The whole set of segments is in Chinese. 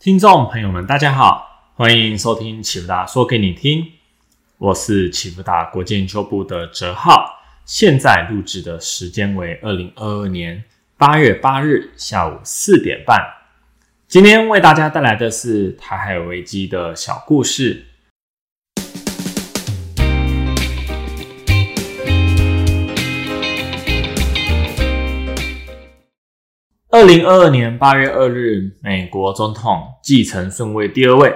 听众朋友们，大家好，欢迎收听启福达说给你听，我是启福达国际研究部的哲浩，现在录制的时间为二零二二年八月八日下午四点半，今天为大家带来的是台海危机的小故事。二零二二年八月二日，美国总统继承顺位第二位，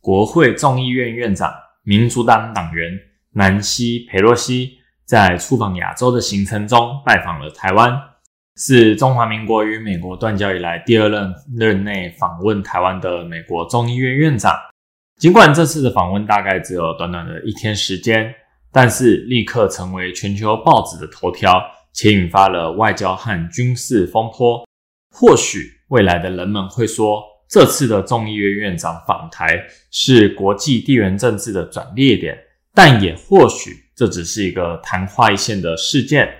国会众议院院长、民主党党员南希·佩洛西在出访亚洲的行程中拜访了台湾，是中华民国与美国断交以来第二任任内访问台湾的美国众议院院长。尽管这次的访问大概只有短短的一天时间，但是立刻成为全球报纸的头条，且引发了外交和军事风波。或许未来的人们会说，这次的众议院院长访台是国际地缘政治的转捩点，但也或许这只是一个昙花一现的事件。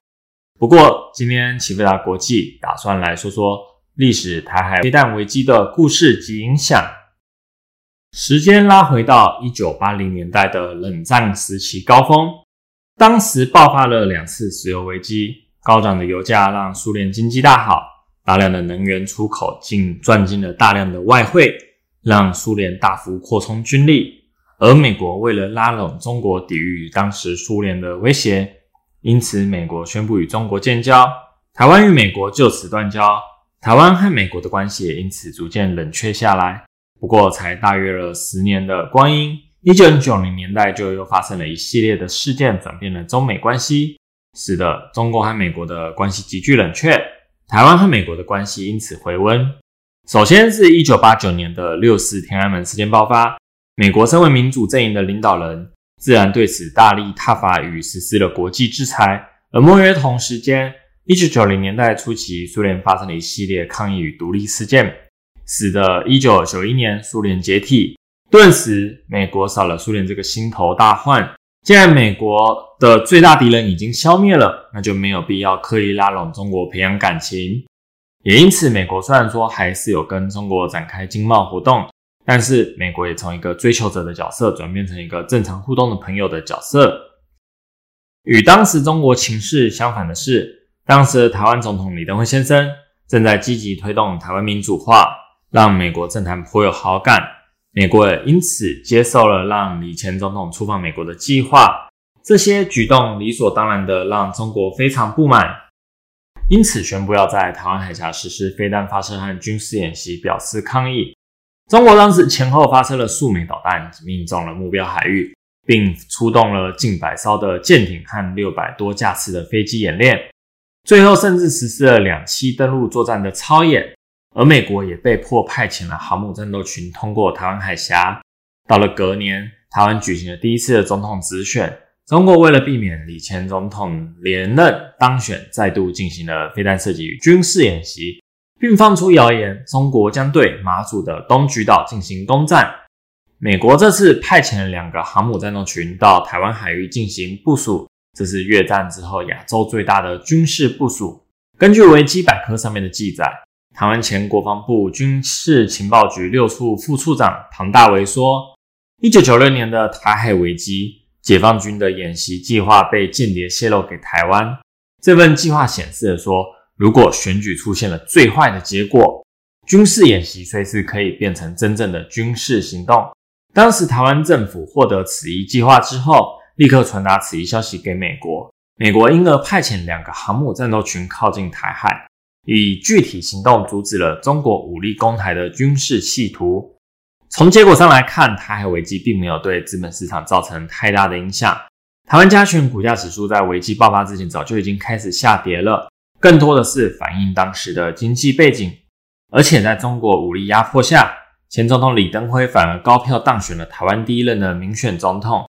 不过，今天启飞达国际打算来说说历史台海飞弹危机的故事及影响。时间拉回到一九八零年代的冷战时期高峰，当时爆发了两次石油危机，高涨的油价让苏联经济大好。大量的能源出口竟赚进了大量的外汇，让苏联大幅扩充军力。而美国为了拉拢中国，抵御当时苏联的威胁，因此美国宣布与中国建交，台湾与美国就此断交。台湾和美国的关系也因此逐渐冷却下来。不过，才大约了十年的光阴，一九九零年代就又发生了一系列的事件，转变了中美关系，使得中国和美国的关系急剧冷却。台湾和美国的关系因此回温。首先是一九八九年的六四天安门事件爆发，美国身为民主阵营的领导人，自然对此大力挞伐与实施了国际制裁。而莫约同时间，一九九零年代初期，苏联发生了一系列抗议与独立事件，使得一九九一年苏联解体。顿时，美国少了苏联这个心头大患。既然美国的最大敌人已经消灭了，那就没有必要刻意拉拢中国培养感情。也因此，美国虽然说还是有跟中国展开经贸活动，但是美国也从一个追求者的角色转变成一个正常互动的朋友的角色。与当时中国情势相反的是，当时的台湾总统李登辉先生正在积极推动台湾民主化，让美国政坛颇有好感。美国也因此接受了让李前总统出访美国的计划，这些举动理所当然的让中国非常不满，因此宣布要在台湾海峡实施飞弹发射和军事演习，表示抗议。中国当时前后发射了数枚导弹，命中了目标海域，并出动了近百艘的舰艇和六百多架次的飞机演练，最后甚至实施了两栖登陆作战的操演。而美国也被迫派遣了航母战斗群通过台湾海峡。到了隔年，台湾举行了第一次的总统直选。中国为了避免李前总统连任当选，再度进行了飞弹射击与军事演习，并放出谣言，中国将对马祖的东莒岛进行攻占。美国这次派遣了两个航母战斗群到台湾海域进行部署，这是越战之后亚洲最大的军事部署。根据维基百科上面的记载。台湾前国防部军事情报局六处副处长唐大为说：“一九九六年的台海危机，解放军的演习计划被间谍泄露给台湾。这份计划显示了说，如果选举出现了最坏的结果，军事演习随时可以变成真正的军事行动。当时台湾政府获得此一计划之后，立刻传达此一消息给美国，美国因而派遣两个航母战斗群靠近台海。”以具体行动阻止了中国武力攻台的军事企图。从结果上来看，台海危机并没有对资本市场造成太大的影响。台湾加权股价指数在危机爆发之前早就已经开始下跌了，更多的是反映当时的经济背景。而且在中国武力压迫下，前总统李登辉反而高票当选了台湾第一任的民选总统，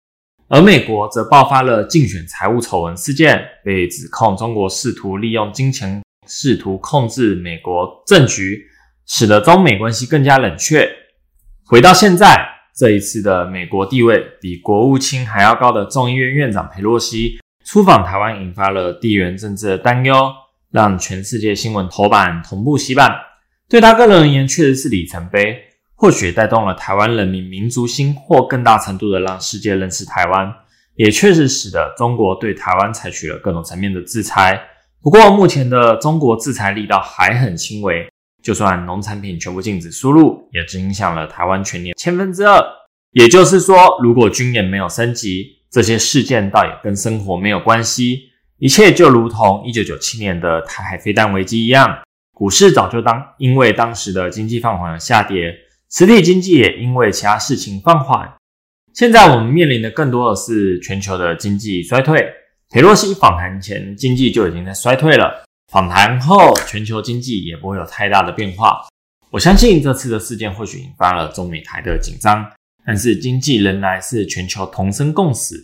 而美国则爆发了竞选财务丑闻事件，被指控中国试图利用金钱。试图控制美国政局，使得中美关系更加冷却。回到现在，这一次的美国地位比国务卿还要高的众议院院长佩洛西出访台湾，引发了地缘政治的担忧，让全世界新闻头版同步洗版。对他个人而言，确实是里程碑。或许带动了台湾人民民族心，或更大程度的让世界认识台湾，也确实使得中国对台湾采取了各种层面的制裁。不过，目前的中国制裁力道还很轻微，就算农产品全部禁止输入，也只影响了台湾全年千分之二。也就是说，如果军演没有升级，这些事件倒也跟生活没有关系，一切就如同一九九七年的台海飞弹危机一样，股市早就当因为当时的经济放缓而下跌，实体经济也因为其他事情放缓。现在我们面临的更多的是全球的经济衰退。佩洛西访谈前，经济就已经在衰退了，访谈后，全球经济也不会有太大的变化。我相信这次的事件或许引发了中美台的紧张。但是经济仍然是全球同生共死，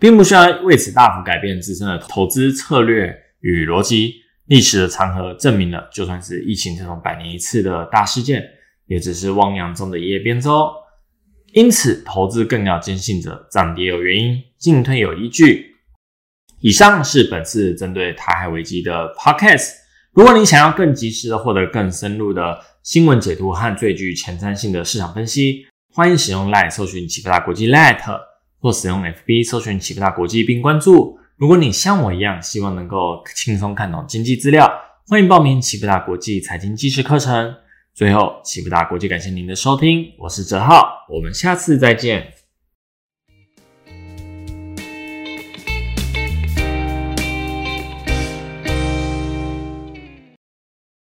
并不需要为此大幅改变自身的投资策略与逻辑。历史的长河证明了，就算是疫情这种百年一次的大事件，也只是汪洋中的一叶扁舟。因此，投资更要坚信着涨跌有原因，进退有依据。以上是本次针对台海危机的 podcast。如果你想要更及时的获得更深入的新闻解读和最具前瞻性的市场分析。欢迎使用 Line 搜寻启福大国际 Line，或使用 FB 搜寻启福大国际并关注。如果你像我一样，希望能够轻松看懂经济资料，欢迎报名启福大国际财经纪实课程。最后，启福大国际感谢您的收听，我是哲浩，我们下次再见。